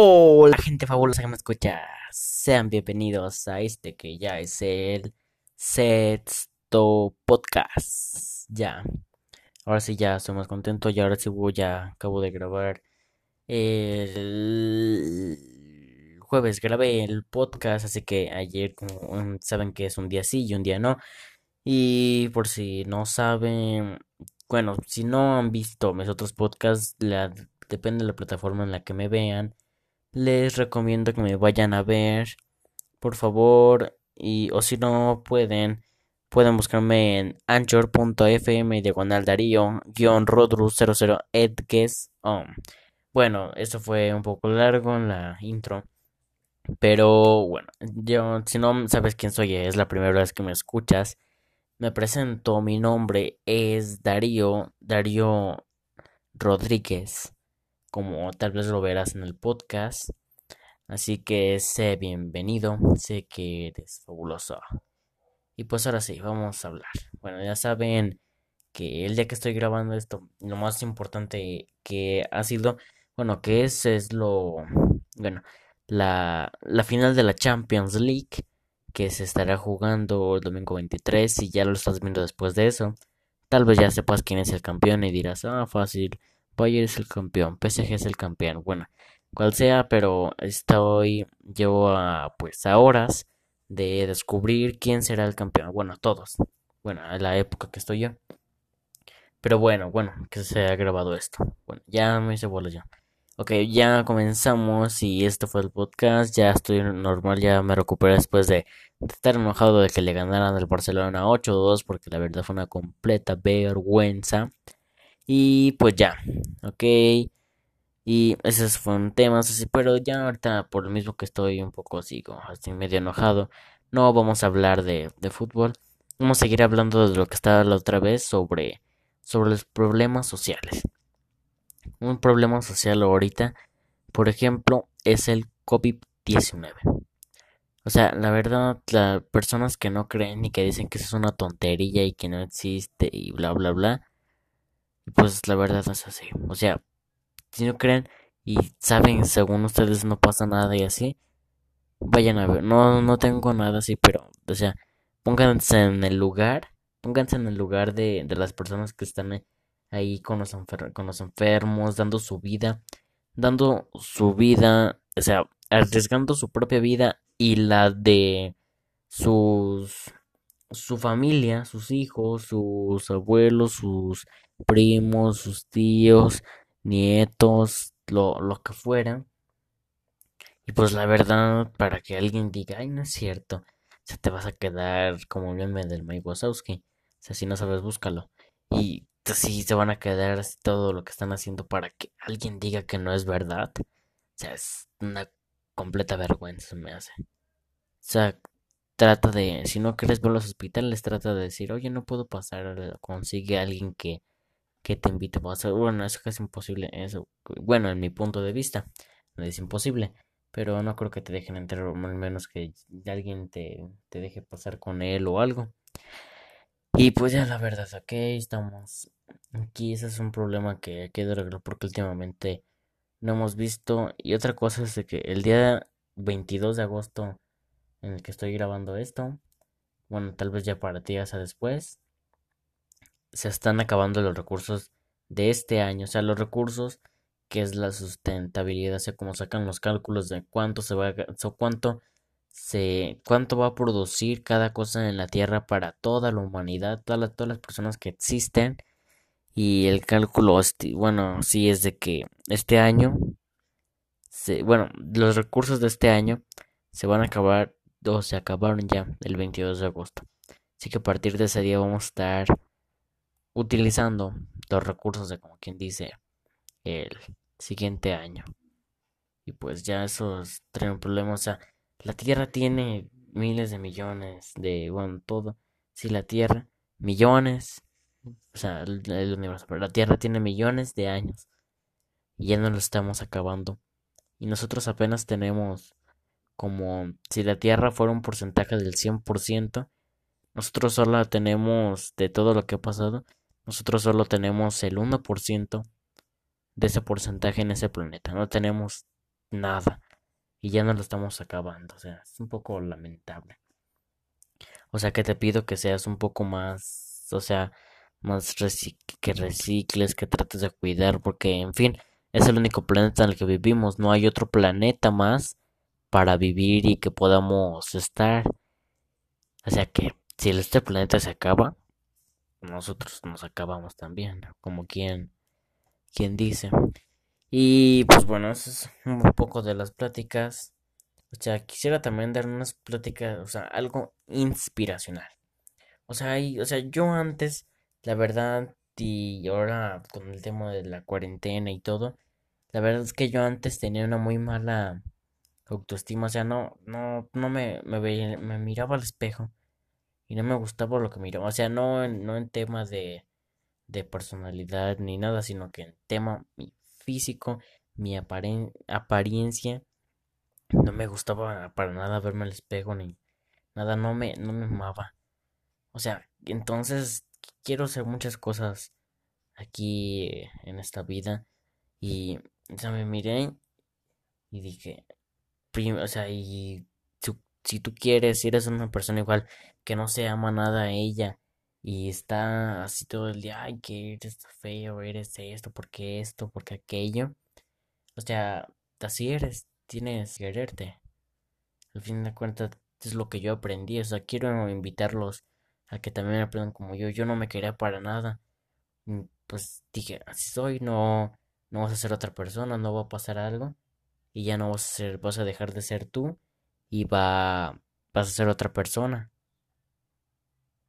Hola gente fabulosa que me escucha, sean bienvenidos a este que ya es el sexto podcast. Ya, ahora sí ya estoy más contento y ahora sí ya acabo de grabar el jueves grabé el podcast, así que ayer como saben que es un día sí y un día no. Y por si no saben, bueno, si no han visto mis otros podcasts, depende de la plataforma en la que me vean les recomiendo que me vayan a ver, por favor, y o si no pueden, pueden buscarme en anchor.fm diagonal darío guion rodru 00 edges. bueno, eso fue un poco largo en la intro. Pero bueno, yo, si no sabes quién soy, es la primera vez que me escuchas. Me presento, mi nombre es Darío, Darío Rodríguez como tal vez lo verás en el podcast. Así que sé bienvenido, sé que eres fabuloso. Y pues ahora sí, vamos a hablar. Bueno, ya saben que el día que estoy grabando esto, lo más importante que ha sido, bueno, que es, es lo, bueno, la, la final de la Champions League, que se estará jugando el domingo 23, y ya lo estás viendo después de eso. Tal vez ya sepas quién es el campeón y dirás, ah, fácil, Bayern es el campeón, PSG es el campeón, bueno, cual sea, pero estoy, llevo a, pues a horas de descubrir quién será el campeón, bueno, todos, bueno, a la época que estoy yo. Pero bueno, bueno, que se ha grabado esto. Bueno, ya me hice bola ya. Ok, ya comenzamos y esto fue el podcast. Ya estoy normal, ya me recuperé después de, estar enojado de que le ganaran al Barcelona 8-2 porque la verdad fue una completa vergüenza. Y pues ya, ok. Y esos fueron temas así, pero ya ahorita por lo mismo que estoy un poco así, como así medio enojado, no vamos a hablar de, de fútbol. Vamos a seguir hablando de lo que estaba la otra vez sobre, sobre los problemas sociales. Un problema social ahorita, por ejemplo, es el COVID-19. O sea, la verdad, las personas que no creen y que dicen que eso es una tontería y que no existe y bla, bla, bla, pues la verdad es así. O sea, si no creen y saben, según ustedes no pasa nada y así, vayan a ver. No, no tengo nada así, pero, o sea, pónganse en el lugar, pónganse en el lugar de, de las personas que están ahí con los, con los enfermos, dando su vida, dando su vida, o sea, arriesgando su propia vida y la de sus su familia, sus hijos, sus abuelos, sus primos, sus tíos, nietos, lo, lo que fuera. Y pues la verdad, para que alguien diga, ay, no es cierto, se te vas a quedar como el meme del Mike Wazowski. O sea, si no sabes, búscalo. Y así se van a quedar todo lo que están haciendo para que alguien diga que no es verdad. O sea, es una completa vergüenza, me hace. O sea, trata de, si no quieres ver los hospitales, trata de decir, oye, no puedo pasar, consigue a alguien que que te invite a pasar. Bueno, eso es imposible. Eso, bueno, en mi punto de vista, no es imposible. Pero no creo que te dejen entrar, al menos que alguien te, te deje pasar con él o algo. Y pues ya la verdad, ok, estamos aquí. Ese es un problema que hay que arreglar porque últimamente no hemos visto. Y otra cosa es que el día 22 de agosto en el que estoy grabando esto, bueno, tal vez ya para ti hasta después, se están acabando los recursos de este año, o sea, los recursos que es la sustentabilidad, o sea, como sacan los cálculos de cuánto se va a, o cuánto se cuánto va a producir cada cosa en la Tierra para toda la humanidad, todas todas las personas que existen y el cálculo bueno, sí es de que este año se, bueno, los recursos de este año se van a acabar o se acabaron ya el 22 de agosto. Así que a partir de ese día vamos a estar utilizando los recursos de como quien dice el siguiente año. Y pues ya esos traen problemas. O sea, la Tierra tiene miles de millones de, bueno, todo. Si la Tierra, millones, o sea, el, universo, pero la Tierra tiene millones de años. Y ya no lo estamos acabando. Y nosotros apenas tenemos como si la Tierra fuera un porcentaje del 100%, nosotros solo tenemos de todo lo que ha pasado, nosotros solo tenemos el 1% de ese porcentaje en ese planeta. No tenemos nada. Y ya no lo estamos acabando. O sea, es un poco lamentable. O sea que te pido que seas un poco más, o sea, más que recicles, que trates de cuidar, porque en fin, es el único planeta en el que vivimos, no hay otro planeta más para vivir y que podamos estar. O sea que si este planeta se acaba, nosotros nos acabamos también, como quien, quien dice. Y pues bueno, eso es un poco de las pláticas. O sea, quisiera también dar unas pláticas, o sea, algo inspiracional. O sea, o sea, yo antes, la verdad, y ahora con el tema de la cuarentena y todo, la verdad es que yo antes tenía una muy mala autoestima, o sea, no, no, no me, me veía, me miraba al espejo y no me gustaba lo que miraba, o sea, no, no en temas de, de personalidad ni nada, sino que en tema mi físico, mi apariencia no me gustaba para nada verme al espejo ni nada, no me, no me amaba. O sea, entonces quiero hacer muchas cosas aquí en esta vida. Y, o sea, me miré y dije, o sea, y si tú quieres, si eres una persona igual que no se ama nada a ella y está así todo el día, ay, que eres feo, eres esto, porque esto, porque aquello. O sea, así eres, tienes que quererte. Al fin de cuentas es lo que yo aprendí, o sea, quiero invitarlos a que también aprendan como yo. Yo no me quería para nada. Mm, pues dije, así soy, no, no vas a ser otra persona, no va a pasar algo y ya no vas a ser, vas a dejar de ser tú y va, vas a ser otra persona.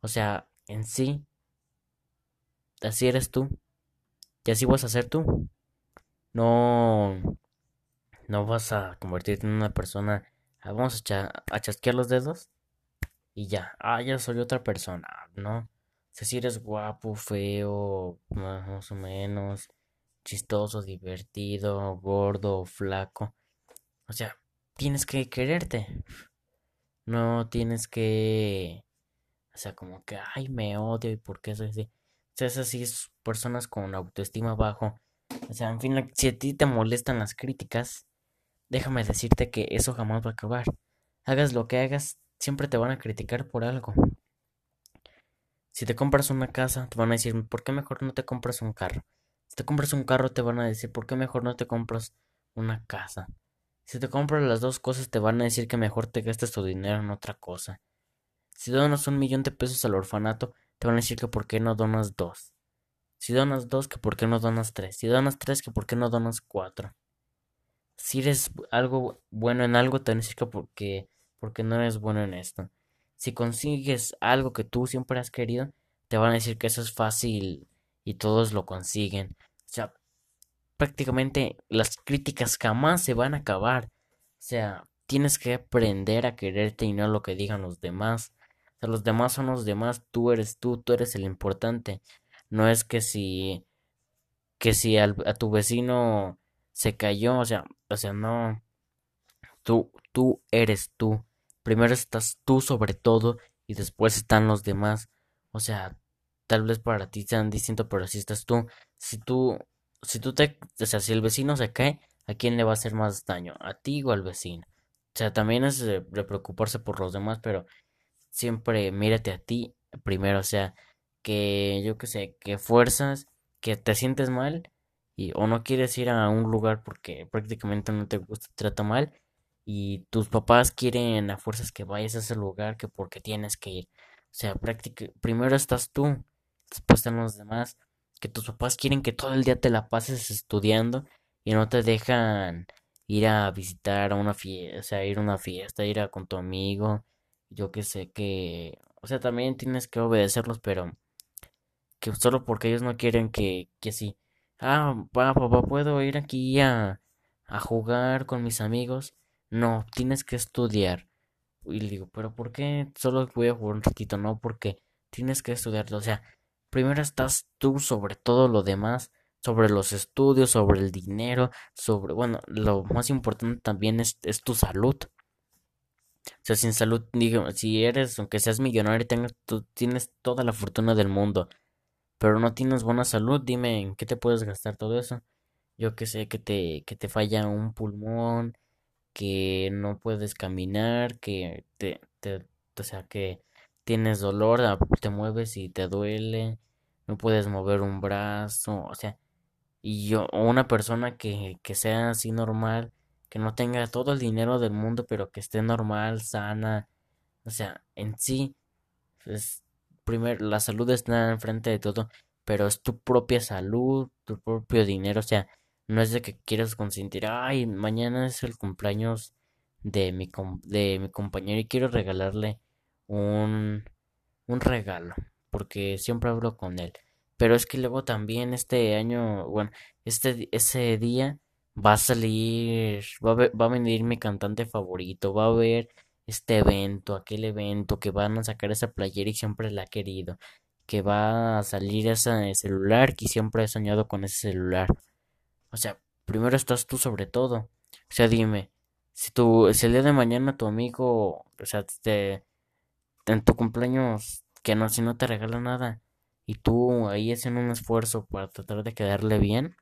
O sea, en sí, así eres tú y así vas a ser tú. No, no vas a convertirte en una persona. Ah, vamos a, a chasquear los dedos y ya. Ah, ya soy otra persona, ¿no? si eres guapo, feo, más o menos, chistoso, divertido, gordo, flaco. O sea, tienes que quererte. No tienes que. O sea, como que, ay, me odio y por qué soy así. O sea, es así, es personas con autoestima bajo. O sea, en fin, si a ti te molestan las críticas, déjame decirte que eso jamás va a acabar. Hagas lo que hagas, siempre te van a criticar por algo. Si te compras una casa, te van a decir, ¿por qué mejor no te compras un carro? Si te compras un carro, te van a decir, ¿por qué mejor no te compras una casa? Si te compras las dos cosas, te van a decir que mejor te gastes tu dinero en otra cosa. Si donas un millón de pesos al orfanato, te van a decir que por qué no donas dos. Si donas dos, que por qué no donas tres. Si donas tres, que por qué no donas cuatro si eres algo bueno en algo, te van a decir que porque, porque no eres bueno en esto. Si consigues algo que tú siempre has querido, te van a decir que eso es fácil y todos lo consiguen. O sea, prácticamente las críticas jamás se van a acabar. O sea, tienes que aprender a quererte y no lo que digan los demás. O sea, los demás son los demás, tú eres tú, tú eres el importante. No es que si que si a tu vecino se cayó, o sea, o sea, no. Tú, tú eres tú. Primero estás tú sobre todo y después están los demás. O sea, tal vez para ti sean distintos, pero si estás tú. Si tú, si tú te, o sea, si el vecino se cae, ¿a quién le va a hacer más daño? ¿A ti o al vecino? O sea, también es de, preocuparse por los demás, pero siempre mírate a ti primero. O sea, que yo qué sé, que fuerzas, que te sientes mal y, o no quieres ir a un lugar porque prácticamente no te gusta, te trata mal y tus papás quieren a fuerzas que vayas a ese lugar que porque tienes que ir. O sea, primero estás tú, después están los demás, que tus papás quieren que todo el día te la pases estudiando y no te dejan ir a visitar a una fiesta, o sea, ir a una fiesta, ir a con tu amigo, yo que sé que, o sea, también tienes que obedecerlos, pero que solo porque ellos no quieren que, que sí Ah, papá, ¿puedo ir aquí a, a jugar con mis amigos? No, tienes que estudiar. Y le digo, ¿pero por qué solo voy a jugar un ratito? No, porque tienes que estudiar. O sea, primero estás tú sobre todo lo demás, sobre los estudios, sobre el dinero, sobre, bueno, lo más importante también es, es tu salud. O sea, sin salud, digo, si eres, aunque seas millonario, tengas, tú tienes toda la fortuna del mundo, pero no tienes buena salud, dime en qué te puedes gastar todo eso. yo que sé, que te, que te falla un pulmón, que no puedes caminar, que te, te, o sea, que tienes dolor, ah, te mueves y te duele, no puedes mover un brazo, o sea, y yo, o una persona que, que sea así normal, que no tenga todo el dinero del mundo, pero que esté normal, sana, o sea, en sí, es, primero, la salud está enfrente de todo, pero es tu propia salud, tu propio dinero, o sea, no es de que quieras consentir, ay, mañana es el cumpleaños de mi, de mi compañero y quiero regalarle un, un regalo, porque siempre hablo con él. Pero es que luego también este año, bueno, este, ese día va a salir, va a, va a venir mi cantante favorito, va a haber este evento, aquel evento, que van a sacar esa playera y siempre la ha querido, que va a salir ese celular que siempre he soñado con ese celular. O sea, primero estás tú sobre todo. O sea, dime, si tú, si el día de mañana tu amigo, o sea, te, en tu cumpleaños, que no, si no te regala nada, y tú ahí haciendo un esfuerzo para tratar de quedarle bien,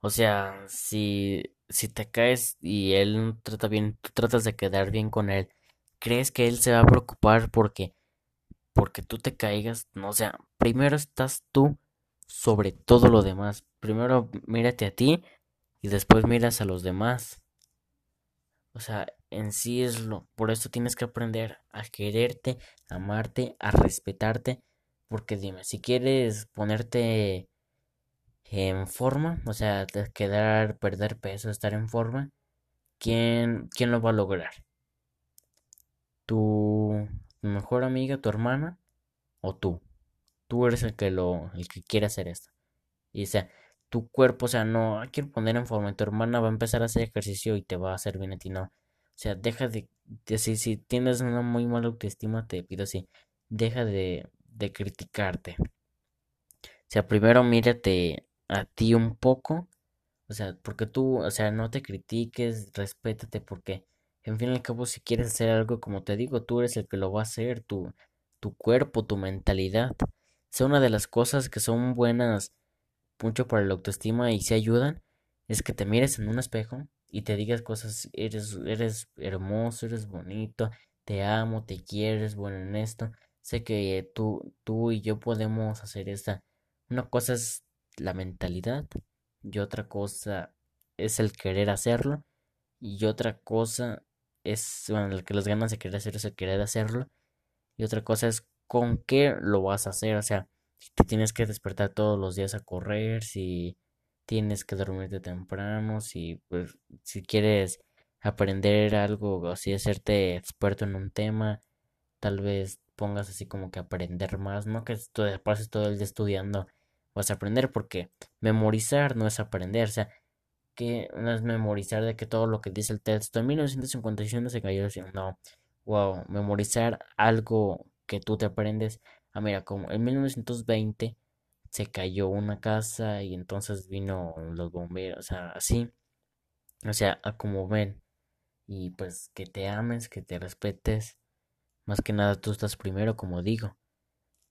o sea, si, si te caes y él no trata bien, tú tratas de quedar bien con él, ¿crees que él se va a preocupar porque, porque tú te caigas? No, o sea, primero estás tú sobre todo lo demás. Primero mírate a ti y después miras a los demás. O sea, en sí es lo, por eso tienes que aprender a quererte, a amarte, a respetarte, porque dime, si quieres ponerte en forma, o sea, quedar, perder peso, estar en forma, ¿quién, quién lo va a lograr? ¿Tu mejor amiga, tu hermana o tú? Tú eres el que lo, el que quiere hacer esto. Y o sea, tu cuerpo, o sea, no, que poner en forma. Tu hermana va a empezar a hacer ejercicio y te va a hacer bien a ti, no. O sea, deja de, si, si tienes una muy mala autoestima, te pido así, deja de, de criticarte. O sea, primero mírate a ti un poco. O sea, porque tú, o sea, no te critiques, respétate, porque en fin y al cabo, si quieres hacer algo, como te digo, tú eres el que lo va a hacer, tu, tu cuerpo, tu mentalidad. Es una de las cosas que son buenas mucho para la autoestima y se ayudan, es que te mires en un espejo y te digas cosas, eres, eres hermoso, eres bonito, te amo, te quieres, bueno en esto. Sé que tú, tú y yo podemos hacer esta. Una cosa es la mentalidad y otra cosa es el querer hacerlo y otra cosa es, bueno, el que las ganas de querer hacer es el querer hacerlo y otra cosa es con qué lo vas a hacer, o sea, si te tienes que despertar todos los días a correr, si tienes que dormirte temprano, si pues si quieres aprender algo o si hacerte experto en un tema, tal vez pongas así como que aprender más, no que tú pases todo el día estudiando, vas a aprender porque memorizar no es aprender, o sea, que no es memorizar de que todo lo que dice el texto en 1957 se cayó, no, wow, memorizar algo que tú te aprendes Ah, mira, como en 1920 se cayó una casa y entonces vino los bomberos, o sea, así. O sea, a como ven. Y pues que te ames, que te respetes. Más que nada tú estás primero, como digo.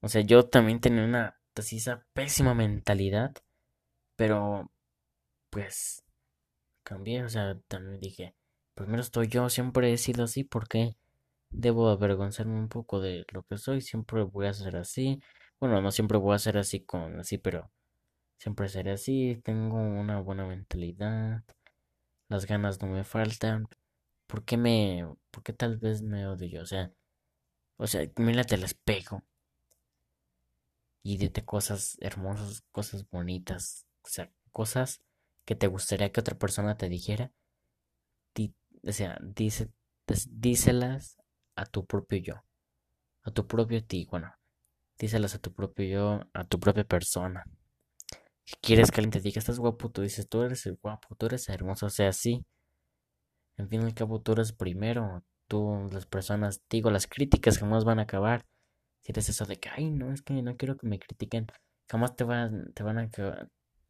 O sea, yo también tenía una así esa pésima mentalidad. Pero pues cambié, o sea, también dije, primero estoy yo, siempre he sido así, ¿por qué? Debo avergonzarme un poco de lo que soy, siempre voy a ser así. Bueno, no siempre voy a ser así con así, pero siempre seré así, tengo una buena mentalidad, las ganas no me faltan. ¿Por qué me, por qué tal vez me odio yo? O sea, o sea, mírate al espejo y dite cosas hermosas, cosas bonitas, o sea, cosas que te gustaría que otra persona te dijera. o sea, dice, díselas a tu propio yo, a tu propio ti, bueno, díselas a tu propio yo, a tu propia persona. Si quieres que alguien te diga, estás guapo, tú dices, tú eres el guapo, tú eres hermoso, o sea, sí. En fin y al cabo, tú eres primero, tú, las personas, digo, las críticas jamás van a acabar. Si eres eso de que, ay, no, es que no quiero que me critiquen, jamás te van, te van a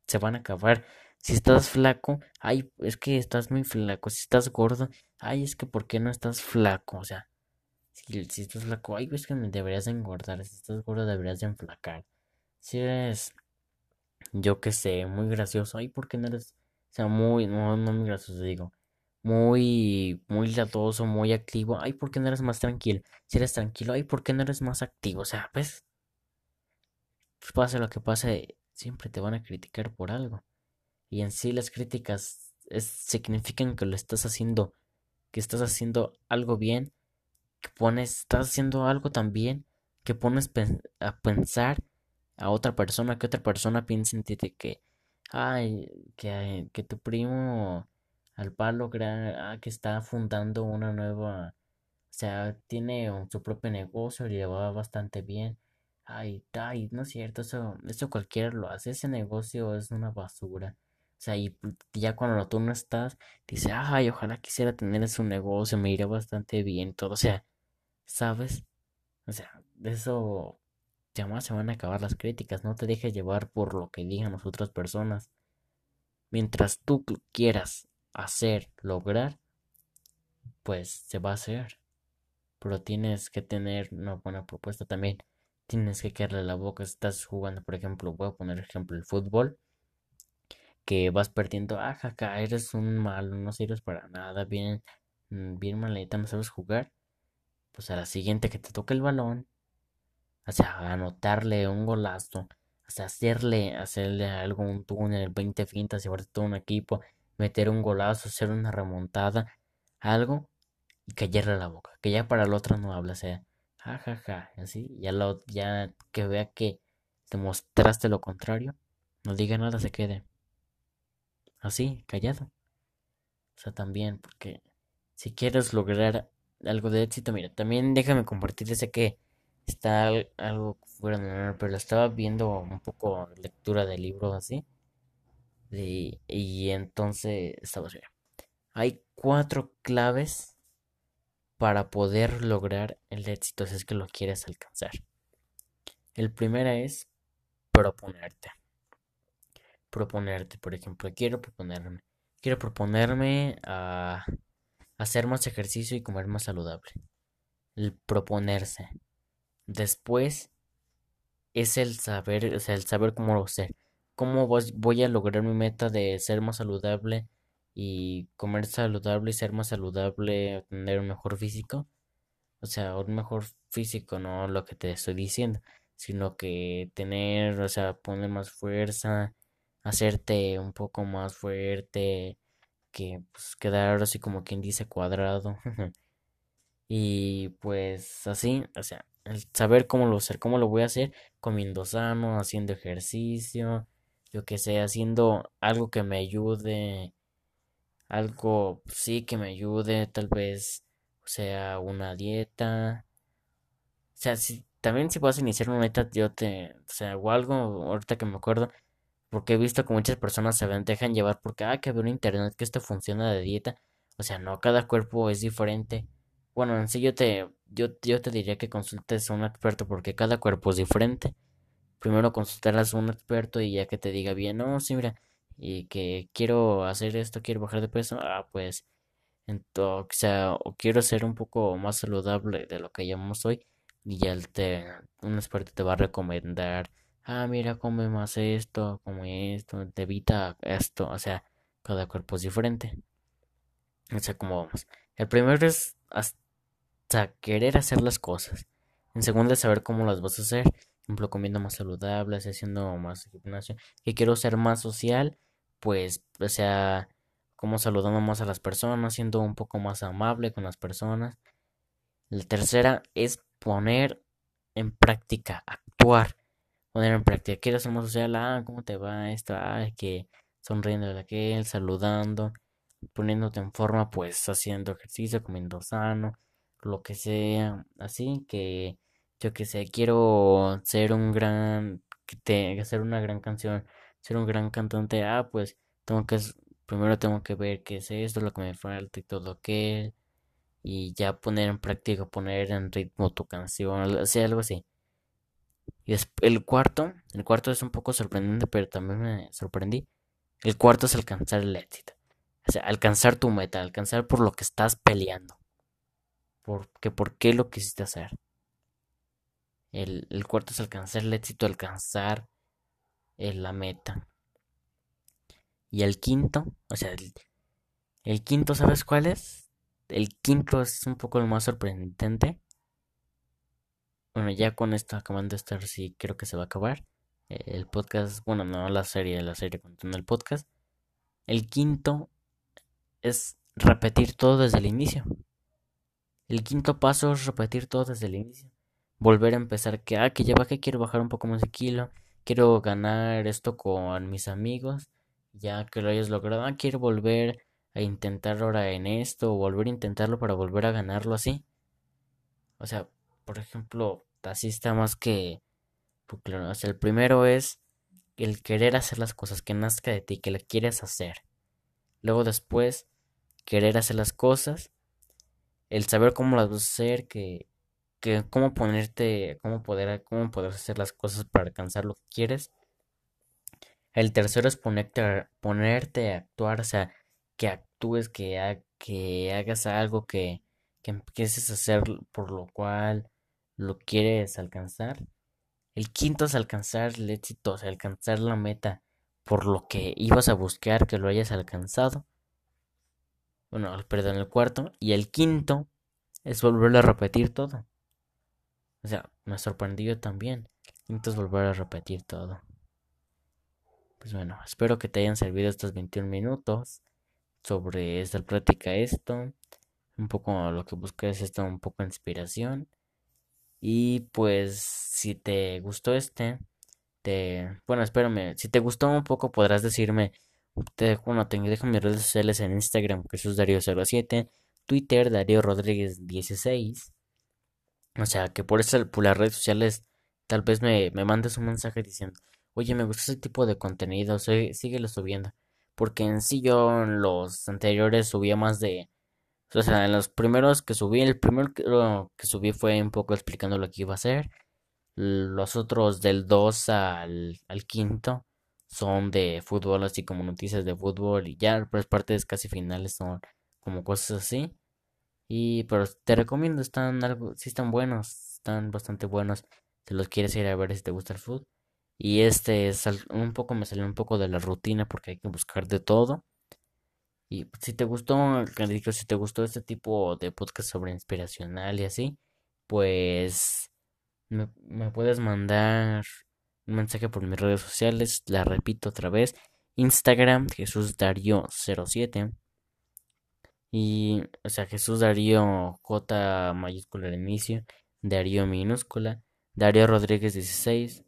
se van a acabar. Si estás flaco, ay, es que estás muy flaco. Si estás gordo, ay, es que ¿por qué no estás flaco? O sea, si, estás flaco, ay, ves que deberías engordar. Si estás gordo, deberías de enflacar. Si eres. yo que sé, muy gracioso. Ay, ¿por qué no eres, o sea, muy, no, no muy gracioso, digo, muy, muy latoso, muy activo? Ay, ¿por qué no eres más tranquilo? Si eres tranquilo, ay, ¿por qué no eres más activo? O sea, pues, pues pase lo que pase, siempre te van a criticar por algo. Y en sí las críticas es, significan que lo estás haciendo, que estás haciendo algo bien, que pones, estás haciendo algo también, que pones a pensar a otra persona, que otra persona piense en ti de que, ay, que, que tu primo al palo ah, que está fundando una nueva, o sea, tiene su propio negocio y le va bastante bien. Ay, ay, no es cierto, eso, eso cualquiera lo hace, ese negocio es una basura. O sea, y ya cuando tú no estás, dice, ay, ojalá quisiera tener ese negocio, me iría bastante bien, todo. O sea, ¿sabes? O sea, de eso jamás se van a acabar las críticas. No te dejes llevar por lo que digan las otras personas. Mientras tú quieras hacer, lograr, pues se va a hacer. Pero tienes que tener una buena propuesta también. Tienes que quedarle la boca. Estás jugando, por ejemplo, voy a poner ejemplo el fútbol. Que vas perdiendo, ah, jaja, eres un malo, no sirves para nada, bien, mm, bien maleta, no sabes jugar. Pues a la siguiente que te toque el balón, o sea, anotarle un golazo, o sea, hacerle, hacerle algo, un túnel, 20 fintas, llevarte todo un equipo, meter un golazo, hacer una remontada, algo, y callarle la boca, que ya para el otro no habla, o sea, ja, ja, ja, así, ya lo, ya que vea que demostraste lo contrario, no diga nada, se quede así, callado, o sea, también, porque si quieres lograr algo de éxito, mira, también déjame compartir ese que está al- algo fuera de normal, pero estaba viendo un poco lectura de libros así, y, y entonces estaba así. Hay cuatro claves para poder lograr el éxito si es que lo quieres alcanzar. El primero es proponerte. Proponerte, por ejemplo, quiero proponerme. Quiero proponerme a hacer más ejercicio y comer más saludable. El proponerse. Después es el saber, o sea, el saber cómo lo hacer. ¿Cómo voy a lograr mi meta de ser más saludable y comer saludable y ser más saludable, tener un mejor físico? O sea, un mejor físico, no lo que te estoy diciendo, sino que tener, o sea, poner más fuerza, hacerte un poco más fuerte, que pues quedar así como quien dice cuadrado. Y pues así, o sea, el saber cómo lo hacer, cómo lo voy a hacer, comiendo sano, haciendo ejercicio, yo que sé, haciendo algo que me ayude, algo sí que me ayude, tal vez, sea, una dieta. O sea, si también si a iniciar una dieta, yo te, o sea, o algo, ahorita que me acuerdo, porque he visto que muchas personas se dejan llevar porque, ah, que veo internet que esto funciona de dieta. O sea, no, cada cuerpo es diferente. Bueno, en sí yo te, yo, yo te diría que consultes a un experto porque cada cuerpo es diferente. Primero consultarás a un experto y ya que te diga bien, no, sí, mira, y que quiero hacer esto, quiero bajar de peso, ah, pues, entonces, o sea, o quiero ser un poco más saludable de lo que llamamos hoy, y ya te, un experto te va a recomendar, ah, mira, come más esto, come esto, te evita esto, o sea, cada cuerpo es diferente. O sea, ¿cómo vamos? El primero es hasta querer hacer las cosas. En segundo es saber cómo las vas a hacer. Por ejemplo, comiendo más saludable, haciendo más gimnasio. Que quiero ser más social, pues, o sea, como saludando más a las personas, siendo un poco más amable con las personas. La tercera es poner en práctica, actuar, poner en práctica. Quiero ser más social, ah, ¿cómo te va esto? Ah, que sonriendo de aquel, saludando, poniéndote en forma, pues haciendo ejercicio, comiendo sano, lo que sea, así que yo que sé, quiero ser un gran, que te, hacer una gran canción, ser un gran cantante, ah, pues tengo que, primero tengo que ver qué es esto, lo que me falta y todo aquello y ya poner en práctica, poner en ritmo tu canción, algo así, algo así. Y el cuarto, el cuarto es un poco sorprendente, pero también me sorprendí. El cuarto es alcanzar el éxito. O sea, alcanzar tu meta, alcanzar por lo que estás peleando, porque por qué lo quisiste hacer. El, el cuarto es alcanzar el éxito, alcanzar. es la meta. Y el quinto, o sea, el, quinto, ¿sabes cuál es? El quinto es un poco el más sorprendente. Bueno, ya con esto acabando de estar, sí creo que se va a acabar. El podcast, bueno, no la serie, la serie contando el podcast. El quinto es repetir todo desde el inicio. El quinto paso es repetir todo desde el inicio. Volver a empezar que, ah, que ya que quiero bajar un poco más de kilo. Quiero ganar esto con mis amigos. Ya que lo hayas logrado, ah, quiero volver a intentar ahora en esto. O volver a intentarlo para volver a ganarlo así. O sea, por ejemplo, así está más que... El primero es el querer hacer las cosas, que nazca de ti, que la quieres hacer. Luego después, querer hacer las cosas, el saber cómo las vas a hacer, que, que cómo ponerte, cómo poder, cómo hacer las cosas para alcanzar lo que quieres. El tercero es ponerte a, ponerte a actuar, o sea, que actúes, que, que hagas algo que, que empieces a hacer por lo cual lo quieres alcanzar. El quinto es alcanzar el éxito, o sea, alcanzar la meta por lo que ibas a buscar, que lo hayas alcanzado. Bueno, perdón, el cuarto. Y el quinto es volverlo a repetir todo. O sea, me sorprendió también. El quinto es volver a repetir todo. Pues bueno, espero que te hayan servido estos 21 minutos sobre esta práctica esto. Un poco lo que busqué es esto, un poco de inspiración. Y pues si te gustó este, te... Bueno, espérame, si te gustó un poco podrás decirme te bueno, te dejo mis redes sociales en Instagram, Jesús Darío 07, Twitter, Darío Rodríguez 16. O sea, que por, eso, por las redes sociales tal vez me, me mandes un mensaje diciendo, oye, me gusta ese tipo de contenido, síguelo subiendo. Porque en sí yo en los anteriores subía más de... O sea, en los primeros que subí, el primero que, que subí fue un poco explicando lo que iba a hacer. Los otros del 2 al, al quinto son de fútbol, así como noticias de fútbol y ya las partes casi finales son como cosas así. Y pero te recomiendo, están algo, sí están buenos, están bastante buenos. Si los quieres ir a ver si te gusta el fútbol. Y este es un poco me salió un poco de la rutina porque hay que buscar de todo. Y si te gustó, si te gustó este tipo de podcast sobre inspiracional y así, pues me, me puedes mandar un mensaje por mis redes sociales. La repito otra vez. Instagram, Jesús Darío 07. Y, o sea, Jesús Darío J mayúscula al inicio, Darío minúscula, Darío Rodríguez 16.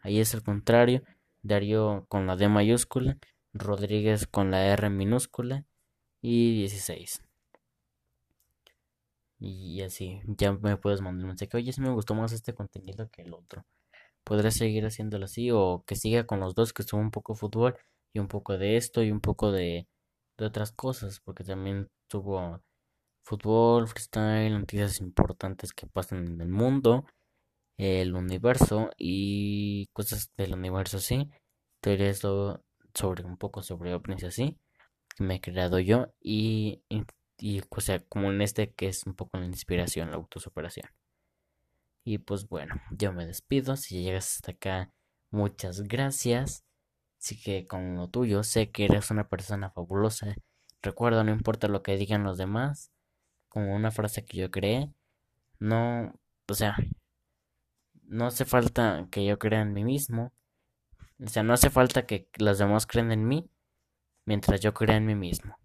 Ahí es el contrario. Darío con la D mayúscula, Rodríguez con la R minúscula y 16. Y así, ya me puedes mandar un mensaje. Oye, si me gustó más este contenido que el otro podré seguir haciéndolo así o que siga con los dos que son un poco fútbol y un poco de esto y un poco de, de otras cosas porque también tuvo fútbol, freestyle, noticias importantes que pasan en el mundo, el universo y cosas del universo así, teorías sobre un poco sobre ovnis así que me he creado yo y, y, y o sea como en este que es un poco la inspiración, la autosuperación. Y pues bueno, yo me despido. Si llegas hasta acá, muchas gracias. Así que con lo tuyo, sé que eres una persona fabulosa. Recuerda, no importa lo que digan los demás. Como una frase que yo creé. No, o sea, no hace falta que yo crea en mí mismo. O sea, no hace falta que los demás crean en mí mientras yo crea en mí mismo.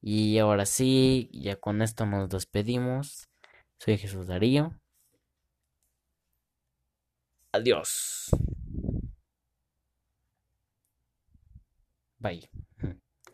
Y ahora sí, ya con esto nos despedimos. Soy Jesús Darío. Adiós. Bye.